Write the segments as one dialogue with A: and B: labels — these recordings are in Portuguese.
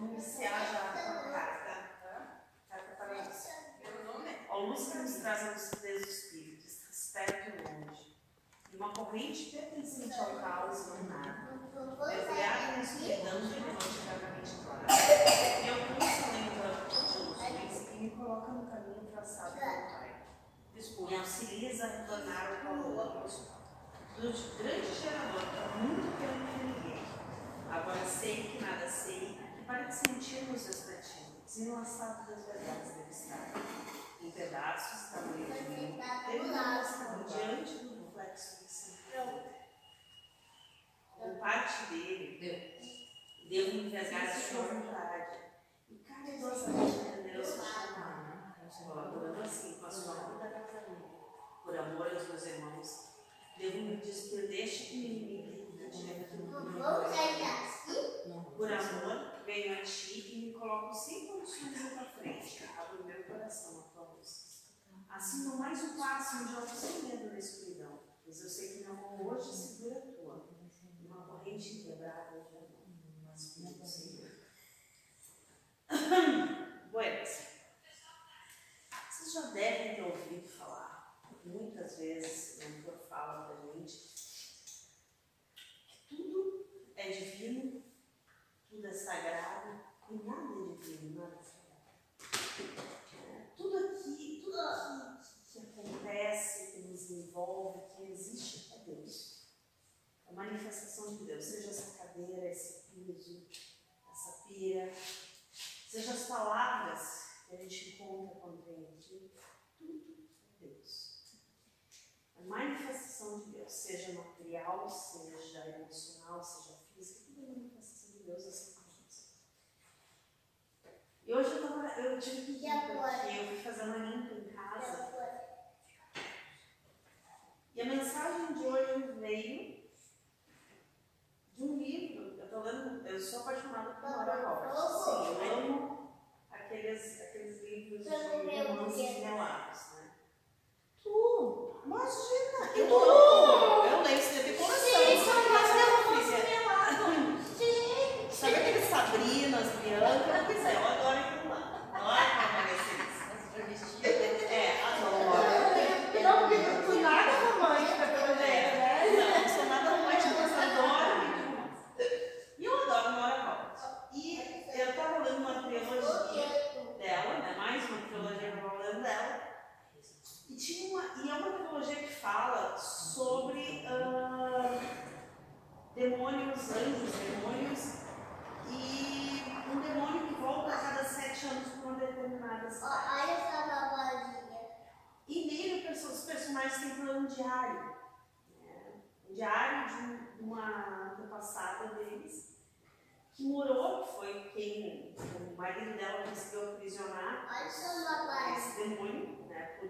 A: Vamos iniciar já com a carta. Carta para Lúcia. A Lúcia nos traz a lucidez do espírito, está perto e longe. E uma corrente pertencente ao caos não nada. Mergulhada na escuridão de noite vagamente clara. Eu pulso além da luz e me coloca no caminho traçado pelo Pai. Me auxilia a retornar ao calor. Do grande gerador, muito pelo que ninguém. Agora sei que nada sei, que para de sentir nos estativos, desenlaçado das verdades deve estar. Em pedaços, tamanho de mim, devido diante do reflexo que sempre Como parte dele, devo entregar a sua vontade e caridosamente entender o seu chamado, colaborando assim com a sua vida por amor aos meus irmãos, devo me despedir deste inimigo por amor, venho a ti e me coloco sem condições à tua frente. Abro meu coração a tua luz. Assim, no mais um passo, me jogo sem medo na escuridão, pois eu sei que meu mão hoje segura a tua. Uma corrente inquebrável de amor. Mas muito Senhor. Buenas. Vocês já devem ter ouvido falar, muitas vezes, o mentor fala pra gente, tudo é divino, tudo é sagrado e nada é divino, nada é sagrado. Tudo aqui, tudo aqui que acontece, que nos envolve, que existe, é Deus. É a manifestação de Deus, seja essa cadeira, esse piso, essa pia, seja as palavras que a gente encontra quando vem aqui, tudo é Deus. A manifestação de Deus, seja material, seja emocional, seja física, E hoje eu, tava, eu tive que ir porque eu fui fazer uma limpa em casa. E a mensagem de hoje veio de um livro. Eu tô lendo, eu sou apaixonada por Nora Roberts. Sim, eu amo aqueles, aqueles livros de romances relatos, né? Tu, imagina! Eu, tô, eu leio isso de coração.
B: Sim, só
A: mas
B: faz
A: eu
B: romance
A: fiz.
B: melado. Gente.
A: Sabe aqueles Sabrinas, Bianca? Pois é, eu adoro aquilo lá. Adoro como isso. É, adoro.
B: Não, porque eu fui nada romântica, pelo jeito, né?
A: Não, não sou nada romântica, mas adoro aquele romance. E eu adoro Nora Roberts. E eu tava lendo uma trilogia dela, né? Mais uma trilogia que eu tava lendo dela. E, tinha uma, e é uma trilogia que fala sobre ah, demônios, anjos, demônios, e um demônio que volta a cada sete anos para uma determinada cidade.
B: Olha essa navazinha.
A: E nele os personagens têm um diário. né? Um diário de um- uma antepassada deles, que morou, que foi quem o marido dela conseguiu aprisionar
B: Olha essa
A: esse demônio né, por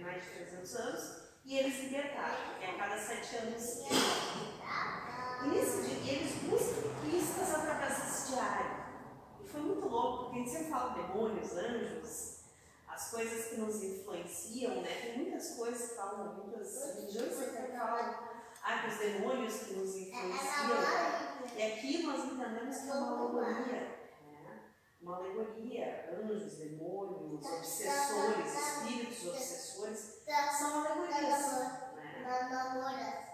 A: mais de 300 anos, e eles libertaram, e a cada sete anos. E nesse dia, eles buscam pistas através desse diário. Foi muito louco, porque a gente sempre fala demônios, anjos, as coisas que nos influenciam, né? Tem muitas coisas que falam, muitas religiões que falam, ah, que os demônios que nos influenciam. E aqui nós entendemos que é uma alegoria. né? Uma alegoria, anjos, demônios, obsessores, espíritos obsessores, são alegorias. Né?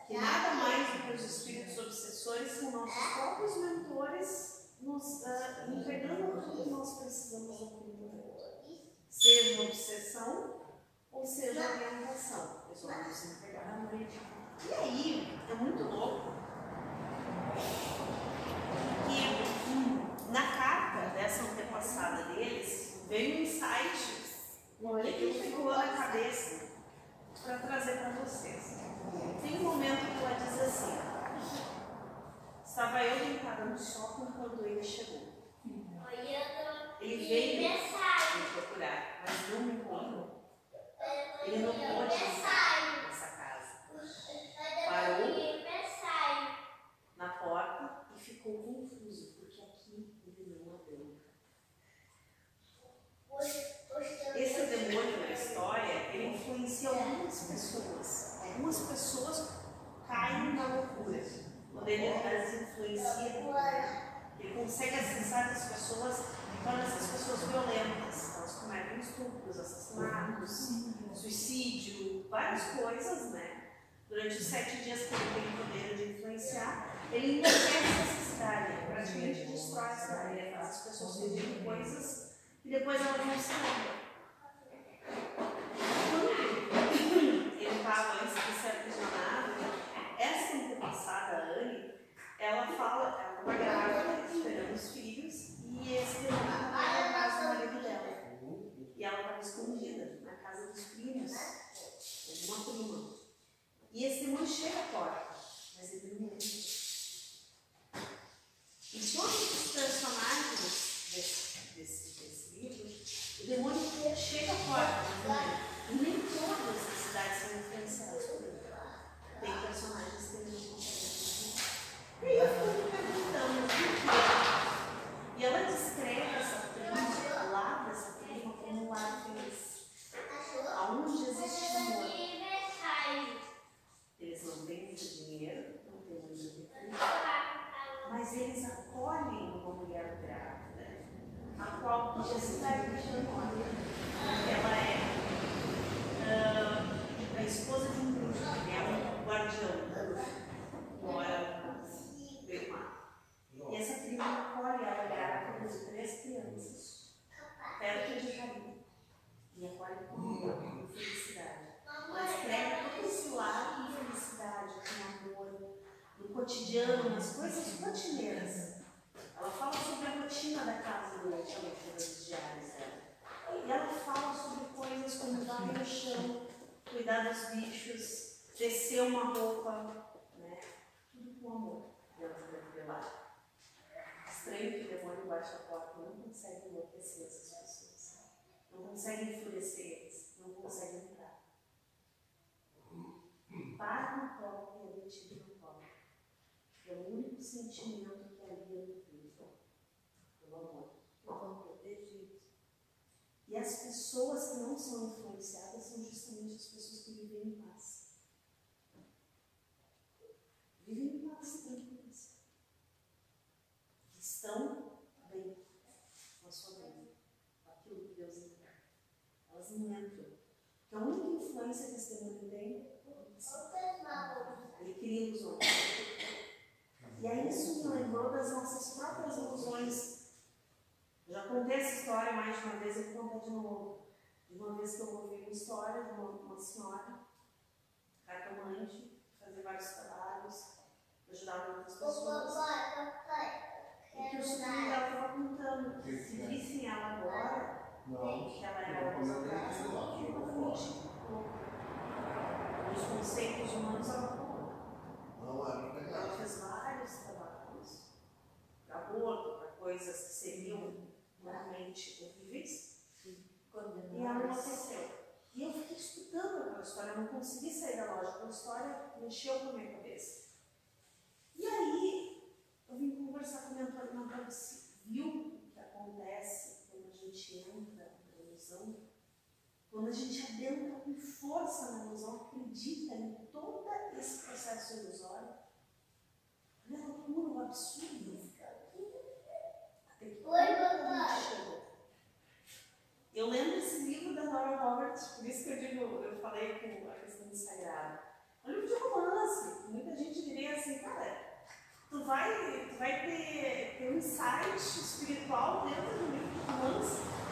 A: Que nada mais do que os espíritos obsessores são nossos próprios mentores nos ah, entregando aquilo que nós precisamos naquele momento. Seja obsessão ou seja orientação. Vão nos entregar. E aí, é muito louco que hum, na carta dessa antepassada deles veio um insight e aquilo ficou na cabeça para trazer para vocês. Tem um momento que ela diz assim: Estava eu deitada no sótão quando ele chegou. Ele veio me procurar, mas não me encontrou. Ele não pôde entrar nessa casa. na porta e ficou confuso, porque aqui ele não abriu. Esse demônio na história, ele influencia algumas pessoas. Algumas pessoas caem na loucura. Quando ele as influencia, ele consegue acessar as pessoas e torna essas pessoas violentas. Elas cometem estupros, assassinatos, suicídio, várias coisas, né? Durante os sete dias que ele tem o poder de influenciar, ele enlouquece essa cidade, praticamente destrói a cidade, faz as pessoas fazerem coisas e depois elas não se lembram. Quando ele estava antes de ser aprisionado, essa antepassada, Anne, ela fala, ela estava grávida, esperando os filhos, e esse demônio estava na casa do marido dela. E ela estava escondida na casa dos primos, de uma prima. E esse demônio chega à porta, mas ele não entra. Única influência que esse demônio tem ele cria ilusões. E aí isso me lembrou das nossas próprias ilusões. Eu já contei essa história mais de uma vez, eu vou contar de novo. De uma vez que eu ouvi uma história de uma, uma senhora, cartomante, fazer vários trabalhos, ajudava muitas pessoas. E que o dela estava contando que se vissem ela agora, que era uma casa, ela tinha os conceitos humanos ela falou. Ela fez vários trabalhos para coisas que seriam horríveis. E. E eu fiquei estudando aquela história, eu não consegui sair da lógica da história, mexeu com a minha cabeça. E aí, eu vim conversar com o mentor, mentor disse, viu o que acontece quando a gente entra ilusão? Quando a gente adentra com força na ilusão, acredita em todo esse processo ilusório, olha a loucura, o absurdo. Até que gente chegou. Eu lembro esse livro da Nora Roberts, por isso que eu digo, eu falei com a questão do sagrado. É um livro de romance. Muita gente diria assim, cara, tu vai, tu vai ter, ter um insight espiritual dentro do livro de romance.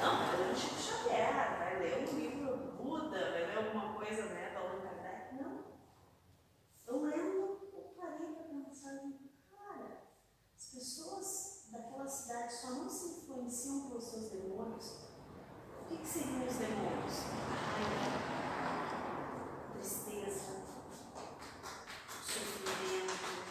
A: Não, vai ler um Chico Xavier, vai ler um livro do Buda, vai ler alguma coisa né, da Allan Kardec. Não. Eu lendo, eu parei para pensar, cara, as pessoas daquela cidade só não se influenciam pelos seus demônios. O que, que seriam os demônios? Tristeza, sofrimento,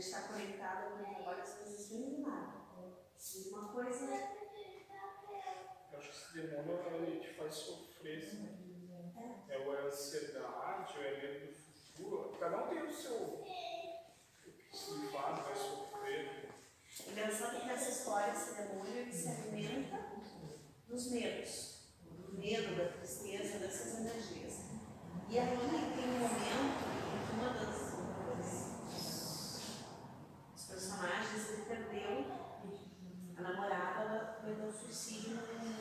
A: Está conectada com o trabalho, as coisas vêm do nada. E uma coisa
C: Eu acho que esse demônio ele te faz sofrer, assim. É ou é ansiedade, ou é medo do futuro. Cada um tem o seu. O que se faz, vai sofrer.
A: Engraçado que essa história, esse demônio, ele se alimenta dos medos, do medo, da tristeza, dessas energias. E aí tem um momento em que uma das, das dos personagens ele perdeu a namorada, ela cometeu suicídio num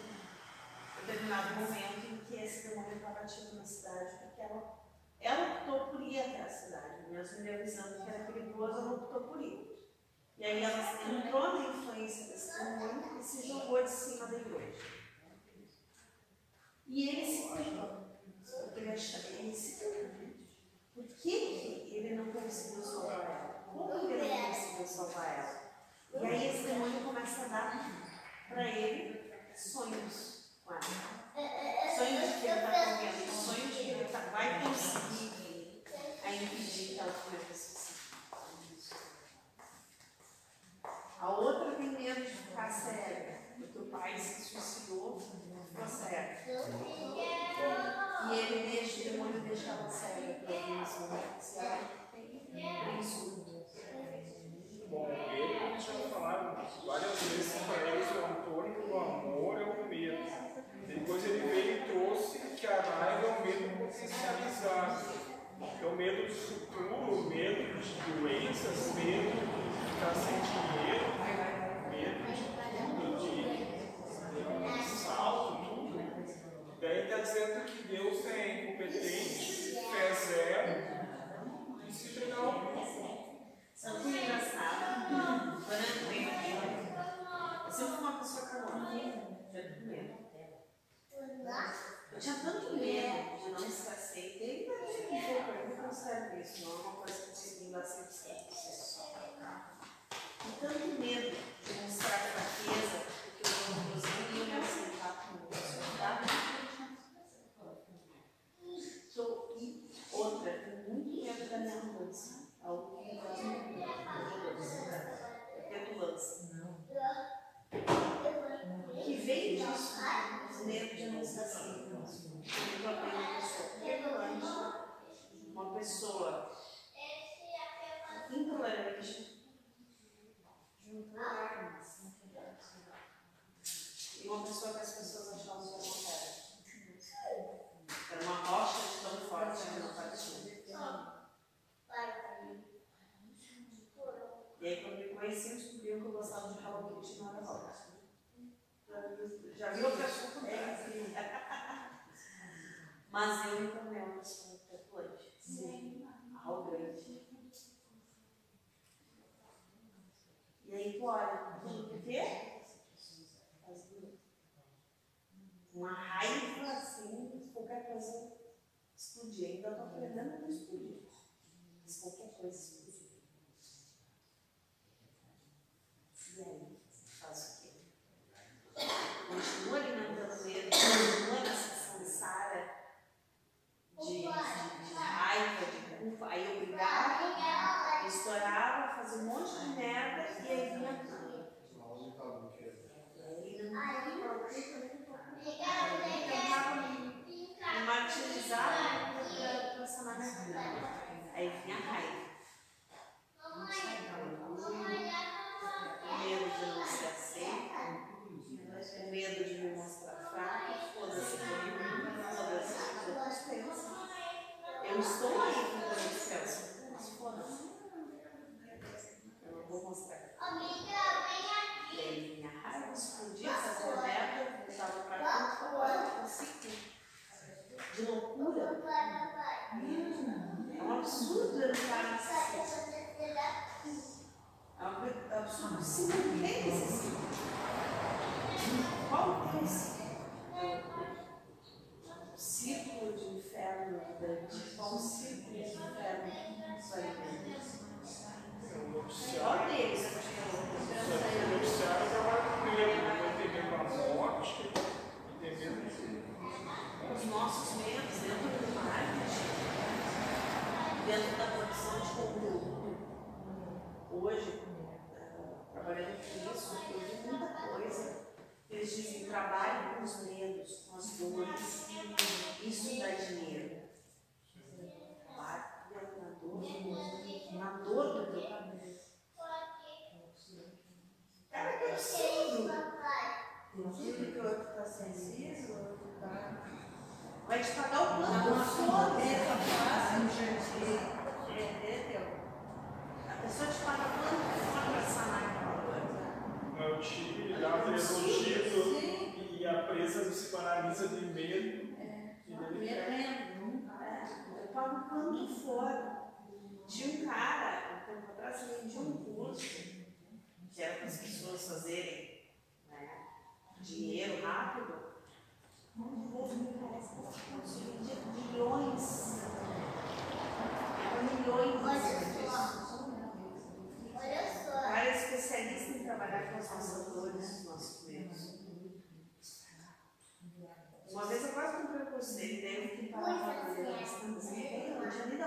A: determinado momento em que esse demônio estava ativo na cidade, porque ela, ela optou por ir até a cidade, mesmo ele avisando que era perigoso, ela optou por ir. E aí ela entrou na influência desse demônio e se jogou de cima da igreja. E ele se perdoou. Porque ele achava, ele se perdoou. Por que, que ele não conseguiu salvar ela? Como ele não conseguiu salvar ela? E aí esse demônio começa a dar para ele sonhos com ela. Sonhos de que ele está comendo, sonhos de que ele tá, vai conseguir a impedir que ela cometa suicídio. A outra tem medo de ficar cega, porque o pai se suicidou, ficou cega. E ele deixa, o demônio deixa ela cega para. E tem surdo.
C: Bom, ele já falaram várias vezes para eles o antônimo do amor é o medo. Depois ele veio e trouxe que a raiva é o medo potencializado. É o medo do futuro, o medo de doenças, medo ficar sentindo medo, medo de tudo, de salto, tudo. Daí está dizendo que Deus é incompetente, fé zero e se entregar ao mundo.
A: Sabe que engraçado? Quando eu doente, eu sempre fui uma pessoa calorada, já com medo. Eu tinha tanto medo de não estar aceita, e eu não serve isso, não é uma coisa que eu
C: consegui lá 100% com tanto medo de
A: mostrar fraqueza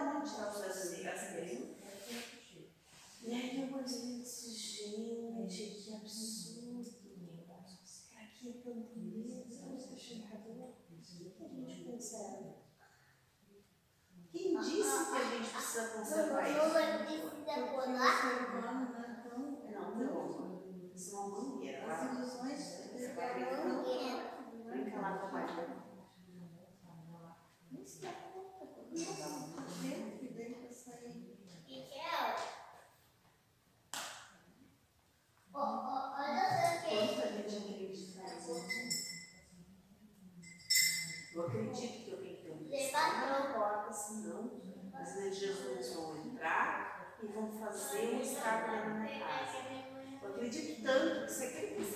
A: onde está o
C: Brasil? Brasil? E
A: aí eu vou e disse, gente, que absurdo. Para que isso beleza? Está chegando. O que a gente conserva? Quem disse que a gente precisa conservar isso? Não, né? então, é não. Isso é uma mangueira. Né? As ilusões. Brinca lá com a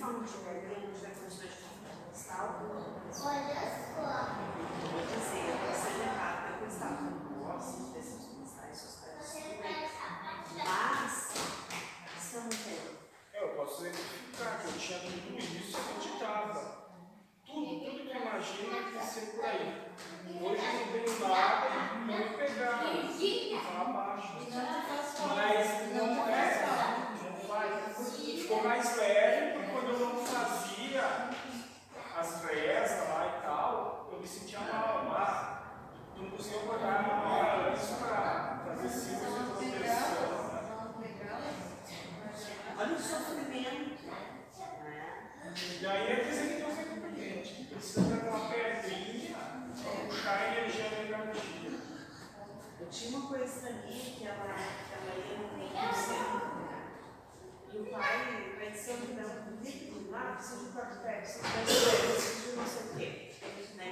A: como tiver ganhos olha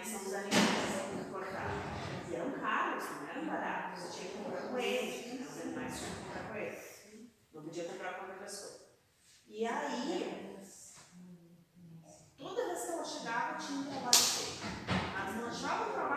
A: são animais. E eram caros, não eram baratos, você tinha que comprar com eles. Não podia comprar com outra pessoa. E aí, toda vez que ela chegava, tinha um trabalho feito. Mas não achava o trabalho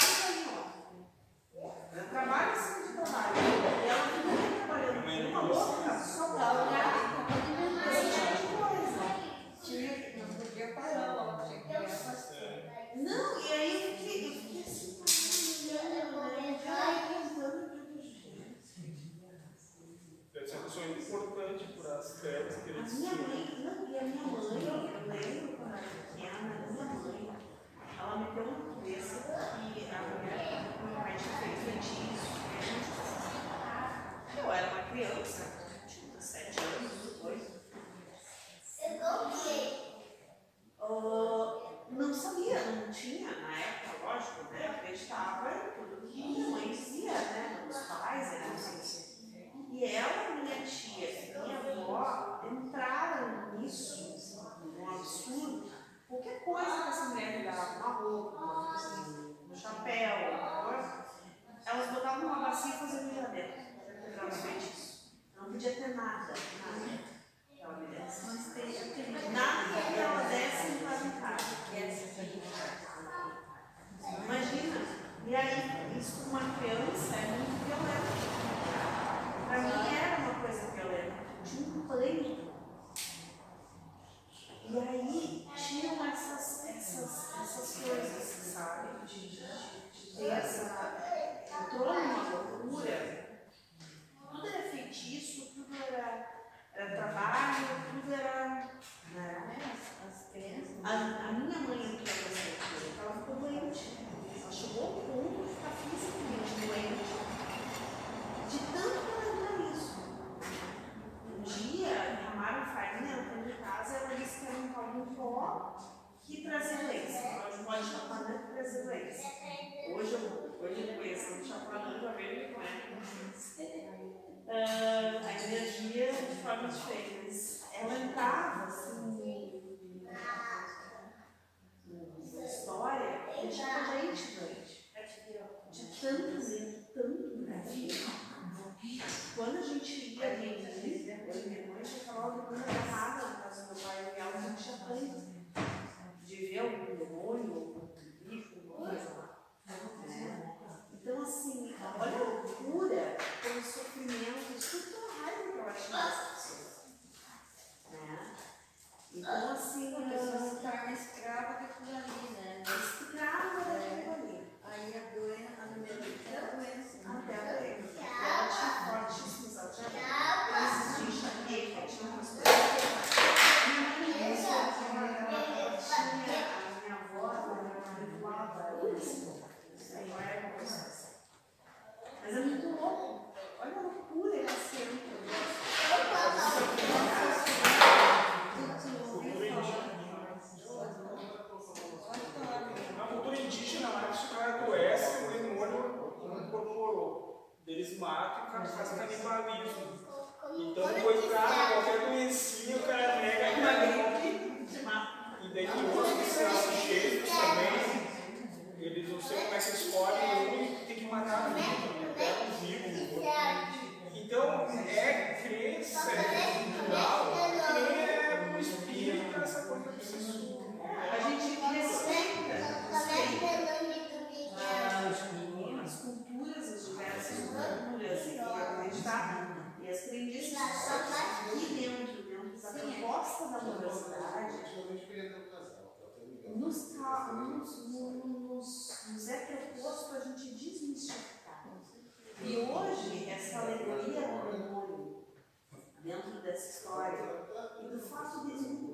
C: Eles
A: não sei como é que
C: eles um tem que matar vivo, pega um vivo. Então, é crença individual que é um espírito, essa coisa.
A: A gente respeita as meninas, culturas, as diversas culturas que acreditar e as crendices aqui dentro, dentro da proposta da universidade, nos, nos, nos nos é proposto a gente desmistificar. E hoje, essa alegoria do demônio, dentro dessa história, e do fato de ninguém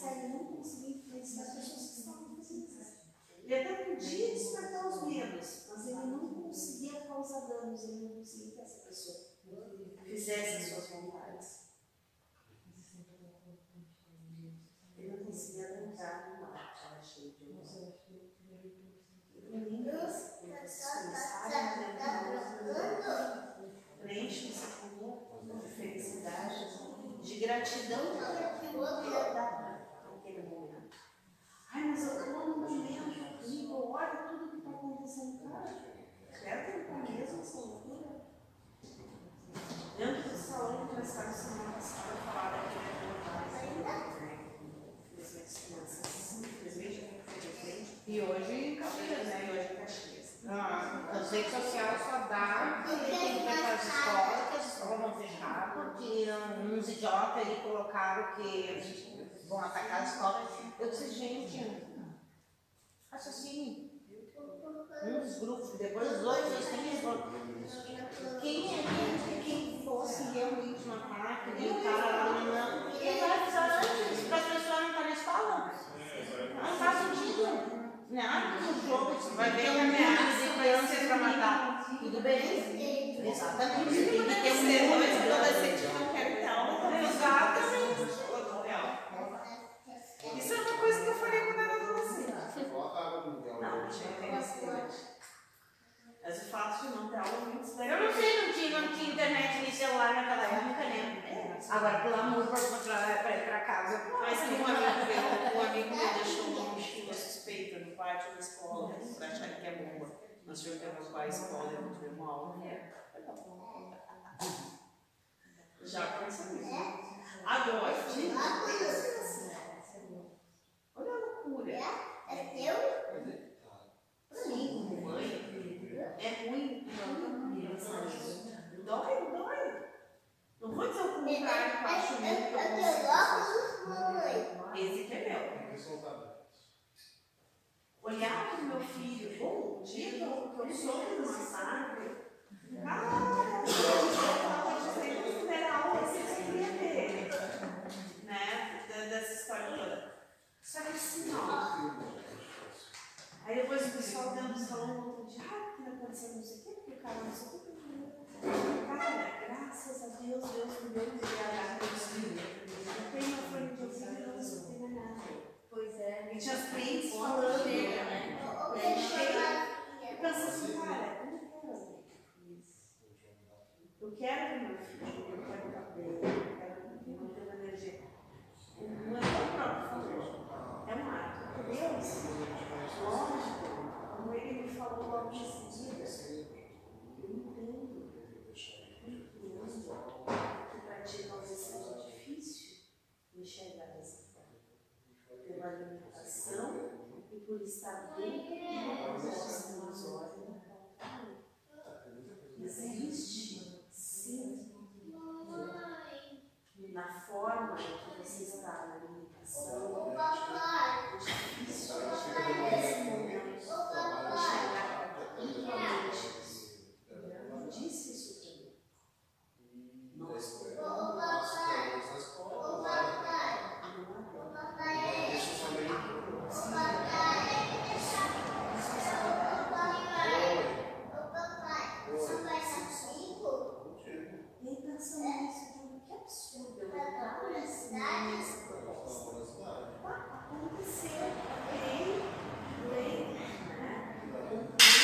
A: influenciar e não conseguir influenciar as pessoas que estavam presentes. Ele até podia despertar os medos, mas ele não conseguia causar danos, ele não conseguia que essa pessoa fizesse as suas vontades. Ele não conseguia arrancar no mar. Né, é Preenche-se com de felicidade, de gratidão por aquilo que é eu dava naquele momento. Ai, mas eu estou num momento eu olho tudo que está acontecendo. Cara, que ele está mesmo essa loucura. Dentro do salão, começaram semana passada a falar daquele é né?
D: e hoje, cabelo, né?
A: E hoje é.
D: Ah, as redes sociais só dá que tem que fechar as escolas, que as escolas vão fechar, porque uns idiotas aí colocaram que vão atacar as escolas. Eu disse, gente, raciocínio. Uns grupos, depois os têm que quem, quem, quem fosse realmente um ataque, e o cara lá não, ele vai avisar antes para as pessoas não estarem na escola. Não faz sentido. Nada no jogo, você vai ver uma ameaça de crianças para matar. Tudo bem? Exatamente. Tem que ter um
A: Ser dois
D: número.
A: adolescentes não querem ter aula, Exatamente. Isso é uma coisa que eu falei quando era adolescente. Não, tinha que ter bastante. Mas o fato de não ter aula muito sério.
D: Eu não sei, não tinha, não tinha internet nem celular naquela época, né? Agora, pelo amor para ir para casa.
A: Mas tem um amigo meu, um amigo meu deixou uma mochila suspeita no pátio da escola, pra achar que é bomba. Nós tivemos que evacuar a escola e não uma aula. Já isso. Agora, gente, olha a loucura.
B: É teu?
A: Pra mim, mãe, é ruim. Dói, dói. Não vou dizer o contrário que eu acho muito que eu
B: Eu.
A: Esse que é meu. Olhar para o meu filho, bom, o dia que eu, que soube do massacre, cara, que primeira aula vocês queriam ver, né, dessa história toda. Só que assim, ó, aí depois o pessoal dentro do salão voltou de, ah, porque aconteceu não sei o quê, porque o cara não sei o quê. Cara, graças a Deus, Deus me deu um DH positivo. Eu tenho uma folha de ouvido, não escutei mais nada.
E: Pois é,
A: E tinha as clientes falando,
E: chega, né?
A: É, chega.
B: uma
A: Eu penso assim, cara, eu não quero isso. Eu quero que meu filho, eu quero cabelo, eu quero que não tenha energia. Não é o próprio falou, é um ato. Deus, lógico, como ele me falou logo em seguida, eu entendo. Eu entendo que para ti talvez seja difícil enxergar dessa forma. Pela alimentação e por estar dentro de uma proposta ilusória naquela família. Existe, sim, na forma que você está na alimentação,
B: papai.
A: difícil nesse momento enxergar totalmente isso. Eu disse isso também. Nós
B: Ô papai. Ô papai. Ô papai. Ô papai. Papai tá comigo?
A: E aí pensando nisso, eu digo, que absurdo eu entrar nesse nessa proposta. Aconteceu, ok, lei, né? Comprei,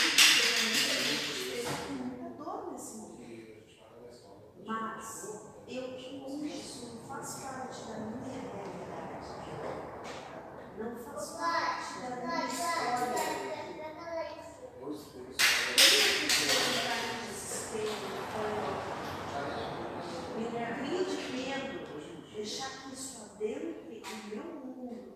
A: com muita dor nesse momento. Mas eu isso não faz parte da minha realidade. Não faz parte da minha história. Me crie de medo, deixar que isso adentre o meu mundo.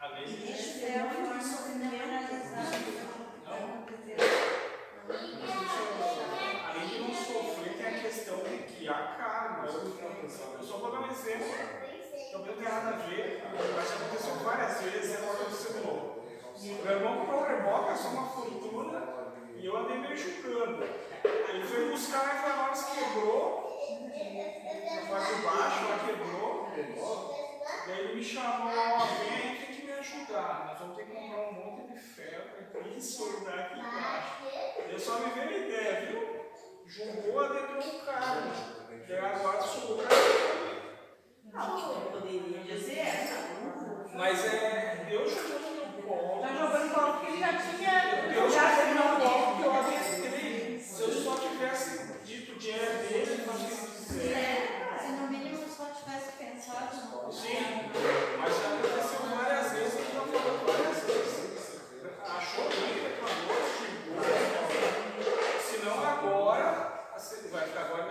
C: Além
A: E
C: de
A: deixe ter muito sofrimento.
C: Além de não sofrer, tem a questão de que a karma. Eu, eu só vou dar um exemplo. Também não tem nada a ver, mas já aconteceu várias vezes e agora você de novo. Meu irmão comprou um reboque, é só uma fortuna, e eu andei meio julgando. Aí ele foi buscar e foi lá, se quebrou, na parte de baixo, lá quebrou. E aí ele me chamou, aqui que me ajudar. Nós vamos ter que comprar um monte de ferro e soldar aqui embaixo. Eu só me veio a ideia, viu? Jogou, adentrou no carro. E agora mim.
A: Não, eu poderia dizer essa.
C: Mas é, eu jogando no colo.
D: Tá jogando bola porque ele já tinha.
C: Eu já joguei no colo que eu adentrei. Se eu só tivesse dito o dinheiro dele, não tinha dizer.
E: É, se no mínimo só tivesse pensado no
C: Sim, vai
A: acabar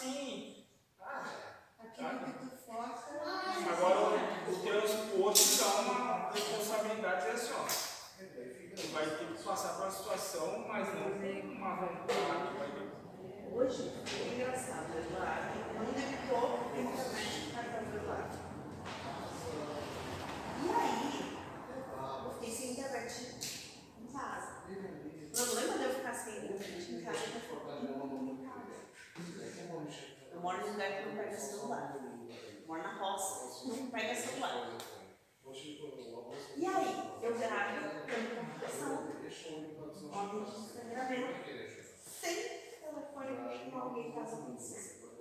A: assim, celular. Mora na roça, não pega celular. E aí, eu gravo com computação, homem de Instagram, sem telefone, porque alguém caso acontecesse. Depois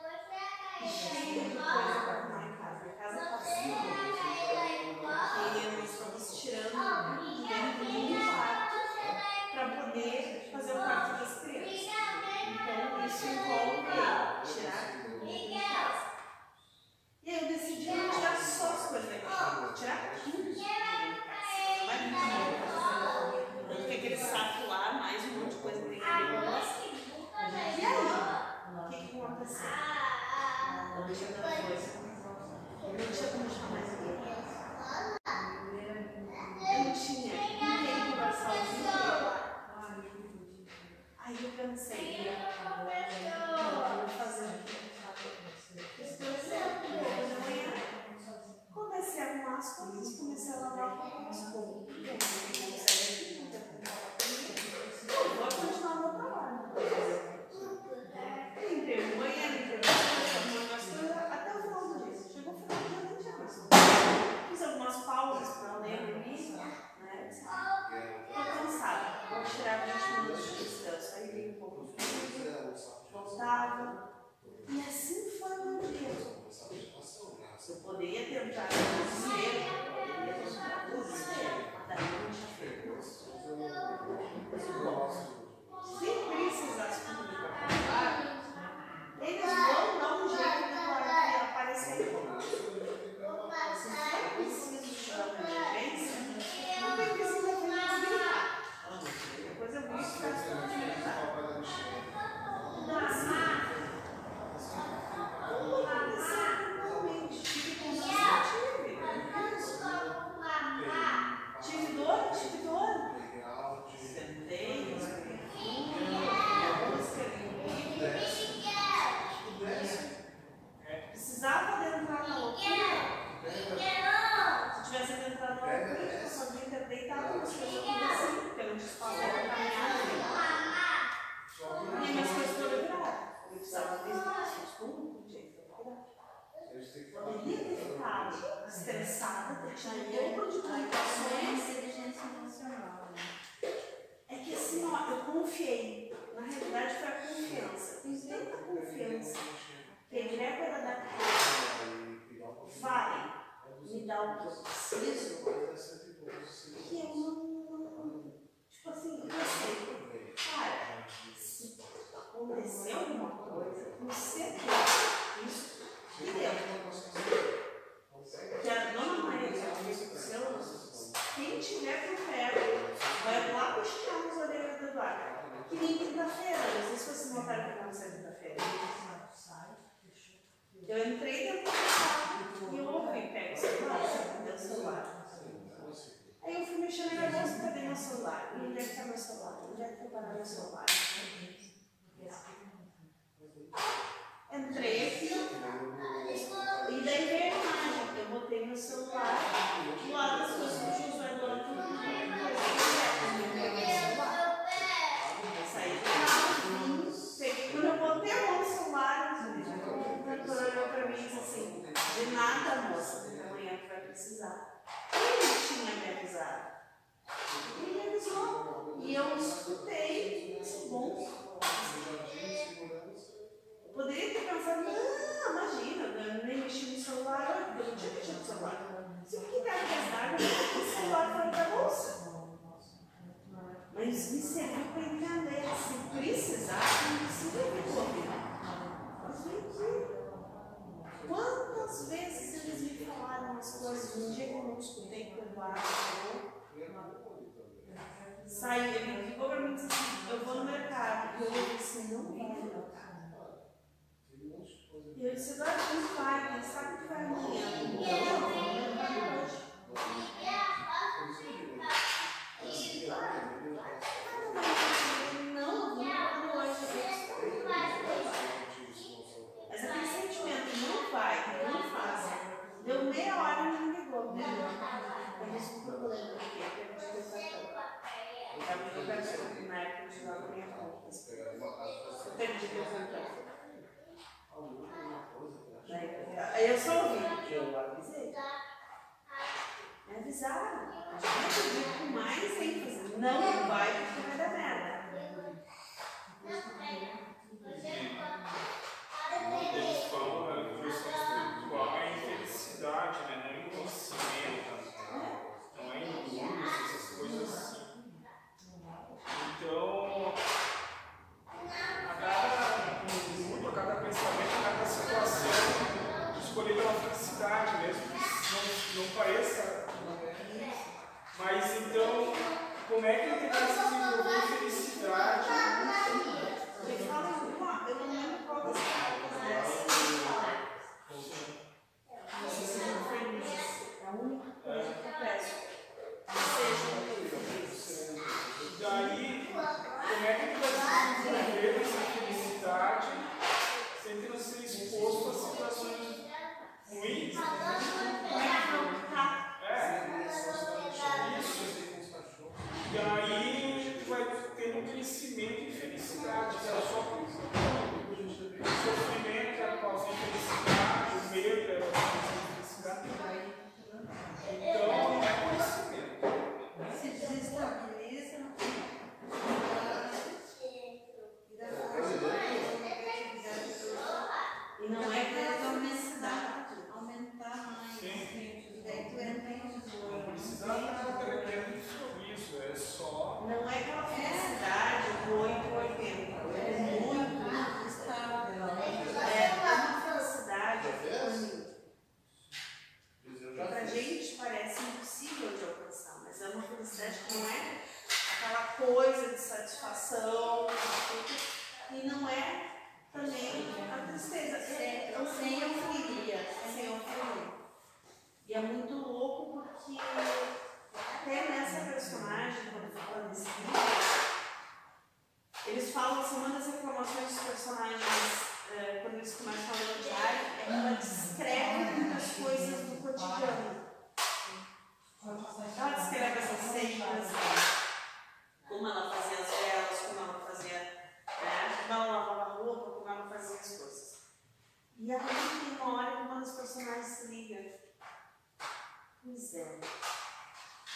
A: você vai. precisar. Ele tinha me avisado. Ele me avisou. E eu escutei. Isso é bom. Eu poderia ter pensado, não, imagina, eu nem mexi no celular. Eu não tinha mexido no celular. Se eu quitar a o celular fora da bolsa. Mas me serviu para entender. Se precisar, não precisa me correr. Mas vem aqui. Quando Quantas vezes eles me falaram as coisas? Um dia que eu não escutei por baixo. Saí, ele ficou para mim assim, eu vou no mercado. E eu disse,
C: assim, não vai
A: no mercado.
C: E
A: eu disse, agora não
C: vai,
E: mas
A: sabe o que vai amanhã?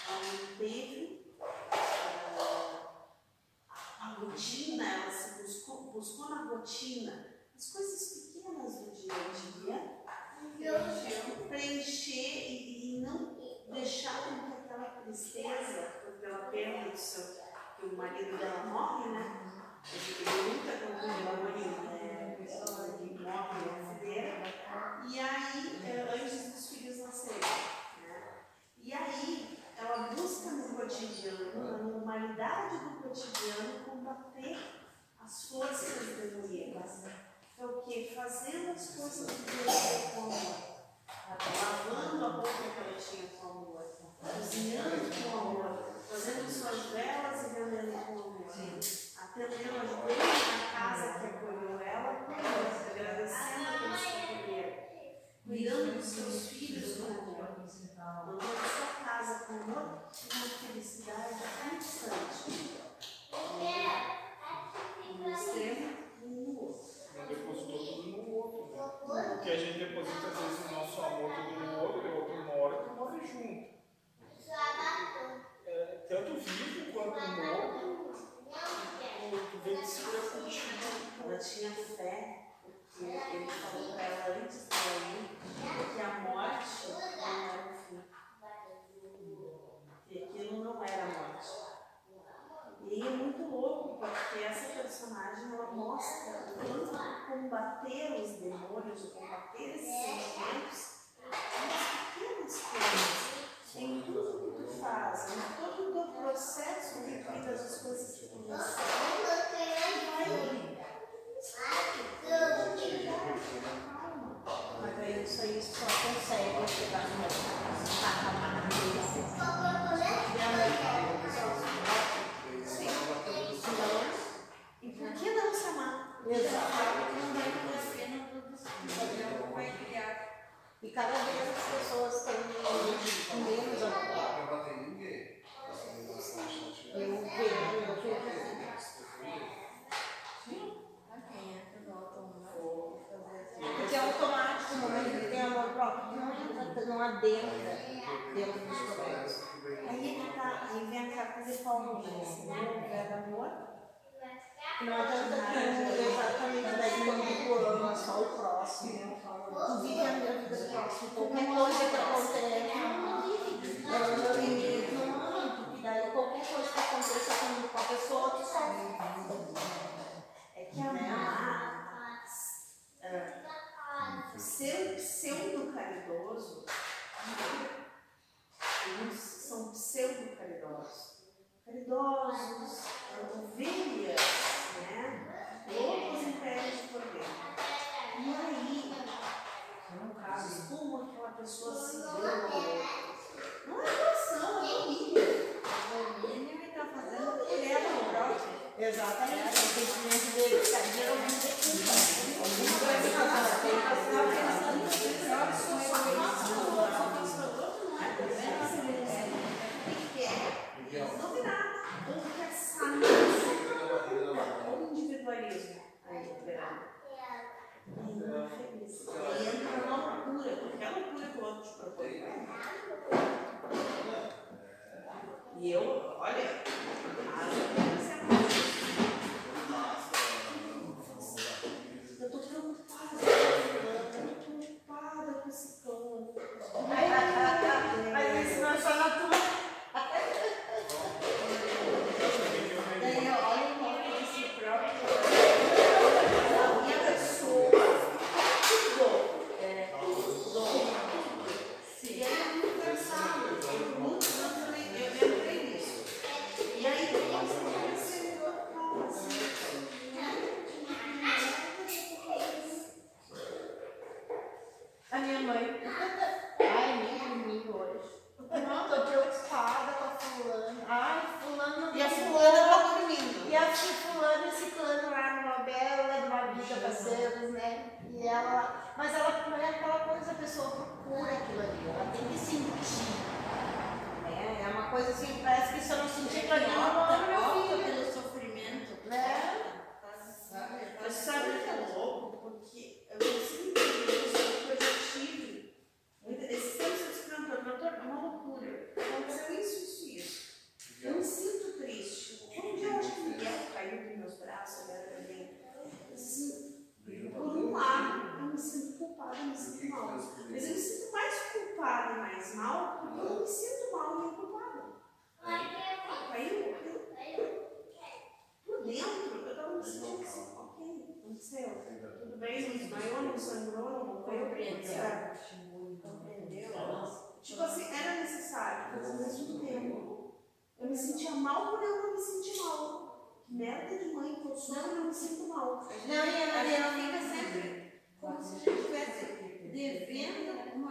A: Pois é, ah, a rotina, ela se buscou, buscou na rotina as coisas pequenas do dia a dia, preencher e, e não deixar com que aquela tristeza, pela perda do seu, que o marido dela morre, né? Ele luta com o marido, né? Ele morre na fogueira, e aí, eh, antes dos filhos nascerem, né? E aí, ela busca no cotidiano, na normalidade do cotidiano, combater as forças demoníacas. É o que? Fazendo as coisas de Deus com amor. Lavando a roupa que ela tinha com amor. Cozinhando com amor. Fazendo suas velas e vendendo com amor. Atendendo as donas da casa que acolheu ela com amor. Agradecendo pelos que acolheram. Cuidando dos seus filhos com amor. Mantendo sua casa com amor uma felicidade constante. No extremo e no outro.
C: Não depositou tudo no outro, né? Porque a gente deposita às vezes o nosso amor tudo no outro, e o outro mora e tu morre junto. É, tanto vivo quanto morto, tu, vem que se contigo.
A: Ela tinha fé, porque ele falou para ela antes dela ir que a morte não era não era a morte. E é muito louco, porque essa personagem ela mostra o combater os demônios, combater esses sentimentos, nas pequenas coisas, em tudo
F: que tu faz, em todo o
A: teu processo de
D: vida, as coisas que
A: tu recebe, vai indo.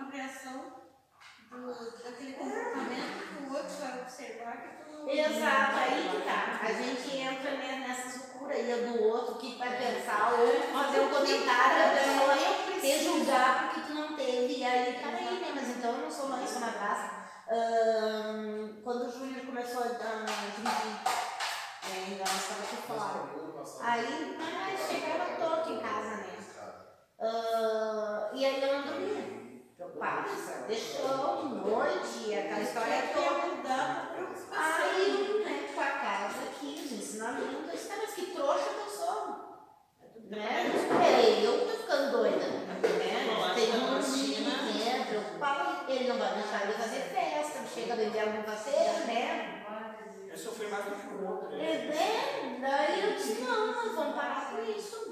A: compreensão do, daquele comportamento que o outro vai observar que tu
D: Exato, aí que tá. A gente entra né, nessas loucuraria do outro, que vai pensar, ou fazer um comentário da pessoa te julgar porque tu não teve. E aí, tá peraí, né? Mas então eu não sou mais uma graça. Um, quando o Júlio começou a dividir, ainda né, é, não estava aqui fora. Aí, mas chegava torto em casa, né? Uh, e aí eu passa. Deixou noite, aquela história toda.
A: Mudando,
D: aí, né, com a casa aqui, os ensinamentos, disse, mas que trouxa que eu sou. Né? Peraí, eu tô ficando doida. Né? Tem um dia dentro, entra, ele não vai deixar ele fazer festa, chega do inverno faceiro, né?
C: Eu sofri mais do que o outro. Né?
D: É, né? daí eu disse, não, nós vamos parar com isso,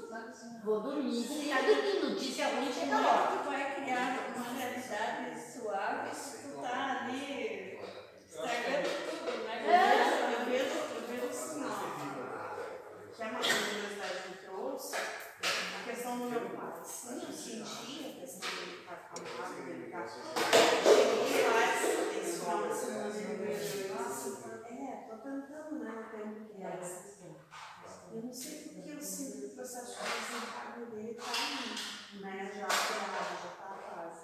D: Vou dormir, vou ficar dormindo, disse a mãe chega logo.
A: Tu vai criar uma realidade suave se tu tá ali estragando tudo, né?
D: É.
A: Eu vejo, eu vejo o sinal que a Maria Universidade me trouxe, a questão do meu pai. Sim, eu senti a questão dele estar acalmado, dele tá estar. Cheguei lá assim, eu é, tô tentando, né? Eu tenho. Eu não sei porque eu sinto que o processo de desencargo dele está né, já acelerado, já está quase.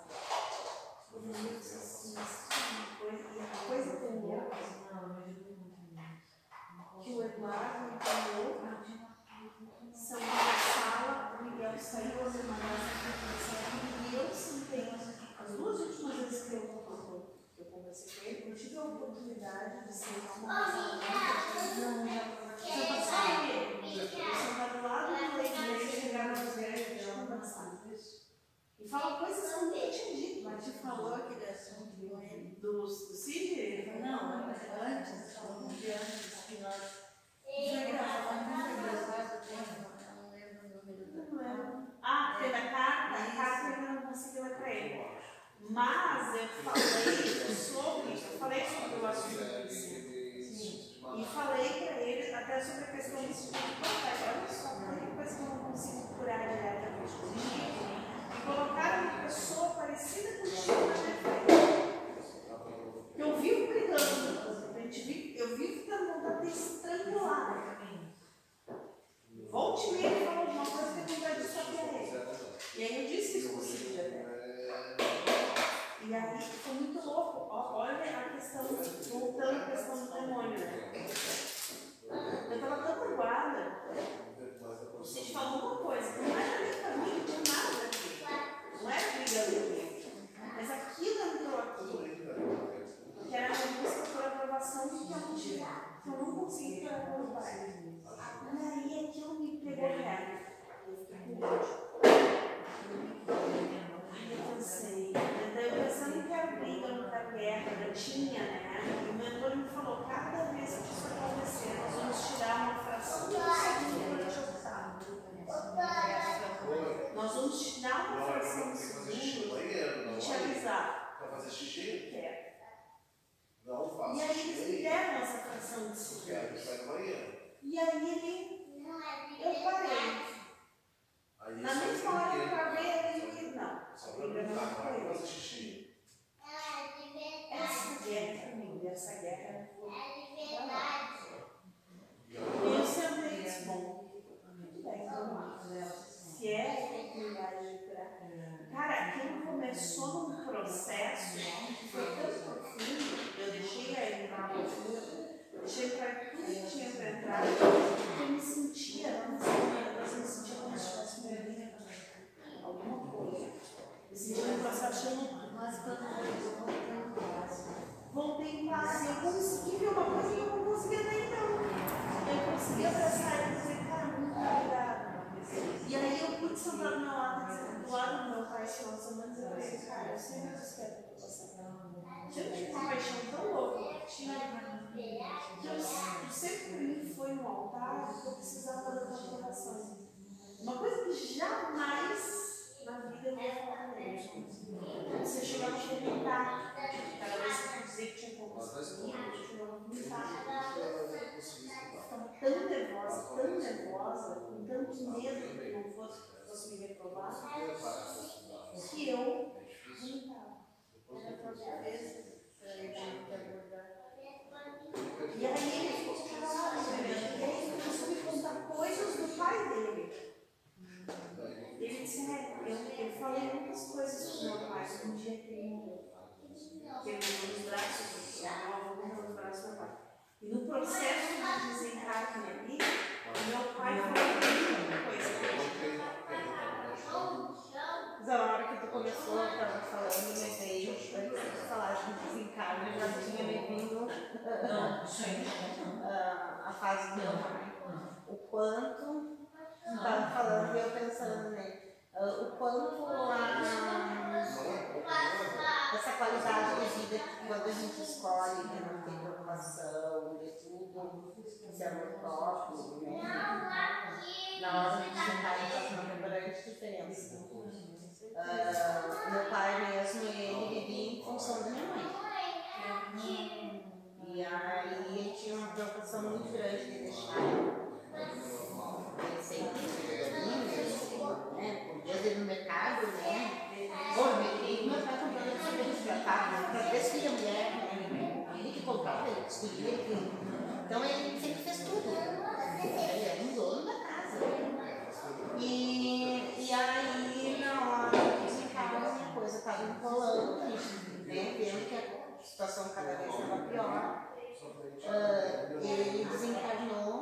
A: Eu disse assim, uma coisa, e a coisa tem louca, que o Eduardo entrou, saiu da sala, o Miguel saiu, as irmãs e eu sentei. As duas últimas vezes que eu, eu conversei com ele, eu tive a oportunidade de sentar uma pessoa. Não, já passava ele. Eu comigo, essa guerra foi.
G: E
A: E
G: eu-
A: eu sentei e disse, bom, bem. Se é a oportunidade. Cara, aquilo começou num processo que foi tão profundo, eu deixei a entrar profundo, deixei para tudo que tinha para entrar, que eu me sentia, não sei, eu me sentia como se tivesse morrido alguma coisa. Me sentia num processo de luto.
E: Mas quando eu voltei em casa,
A: Voltei em paz e eu consegui ver uma coisa que eu não conseguia até então. Eu consegui abraçar e dizer, cara, muito obrigada. E aí eu pude sentar e dizer, do lado do meu pai, de semana, e ele, cara, eu sei mais o que passando. Eu tive uma paixão tão louca que tinha, que eu, sempre pra mim foi um altar que eu precisava da tua aprovação. Uma coisa que jamais na vida eu ele. Você chegava a vomitar. Cada vez que eu dizia que tinha poucos comigo, eu chegava a vomitar.
G: eu.
A: Estava tão nervosa, tão nervosa, com tanto medo que não fosse, fosse me reprovar,
G: Eu
A: que eu
G: É
A: vomitava.
E: Era a própria vez para ele te abordar.
A: E aí ele ficou calado, né? E aí ele começou a me contar coisas do pai dele. Ele disse, é, eu, eu falei muitas coisas pro meu pai no dia que. Que morreu nos braços, do- meu avô morreu nos braços do meu pai. E no processo de desencarne ali, meu pai falou muita coisa.
D: Mas a hora que tu começou, eu tava falando, me veio, antes de falar de desencarne, já tinha me vindo ah, a fase do meu pai. O quanto, tava falando e eu pensando nele, ah, o quanto a, essa qualidade de vida que quando a gente escolhe, né, não tem preocupação, de tudo, se amor próprio, né? Na hora de desencarne faz uma grande diferença. Ah, meu pai mesmo, ele vivia em função da minha mãe. E aí tinha uma preocupação muito grande de deixar eu sei que é né? Por dia teve no mercado, né? Bom,
A: meu pai comprando sorvete pra a mulher, ele que comprava, ele. Então ele
C: sempre fez tudo. Ele era um dono da casa. E,
D: e aí, na hora que
C: ficava,
D: a coisa estava enrolando, né, vendo que a
C: situação cada vez estava pior. Uh, ele desencarnou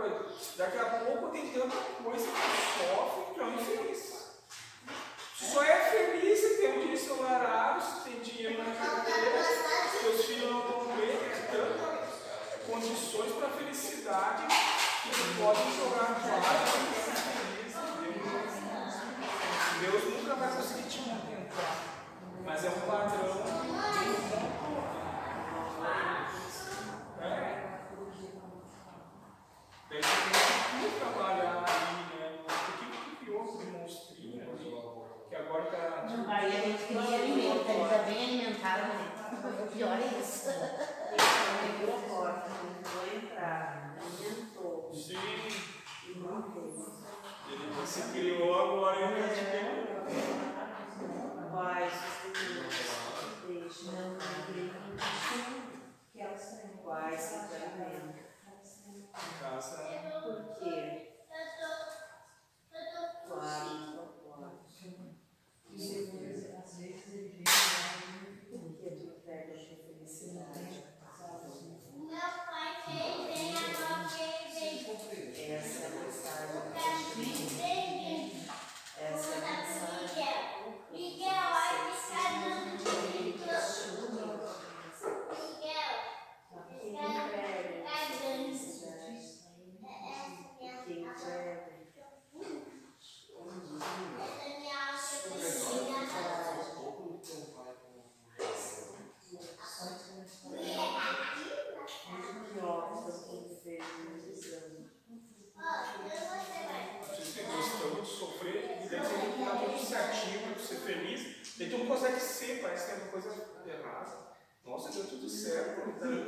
C: coisa. Daqui a pouco tem tanta coisa que sofre que é infeliz. Só é feliz se tem um dia ensolarado, se tem dinheiro na carteira, se seus filhos não vão bem, tem né? tantas condições para felicidade que podem jogar fora e Deus, Deus nunca vai conseguir te mantentar. Mas é um padrão de um bom trabalhar ali, né? Por que que criou esse monstrinho ali? Que agora tá.
D: Aí a gente cria alimento, ele tá bem alimentado, né? O pior é isso.
A: Ele abriu a porta, não entrar, alimentou.
C: Sim,
A: E manteve.
C: ele se criou agora e ele tem.
A: Vai, sustenta. Deixa. Não,
E: Que elas têm.
A: Vai, se alimenta.
C: Casa.
A: Por quê? Claro, claro. Porque tu pega a tua felicidade.
B: Meu pai fez, vem agora fez, vem.
A: Essa é a mensagem.
B: O Carlinhos vem,
A: Essa é a mensagem.
B: Miguel. Miguel, vai ficar no Miguel.
A: Quem pega?
B: Quem
A: Quem pega? Que ótimo quem fez muitos anos.
C: Vocês que gostam de sofrer, e daí tem que estar tudo certinho para ser feliz. Daí tu não consegue ser, parece que é uma coisa errada. Nossa,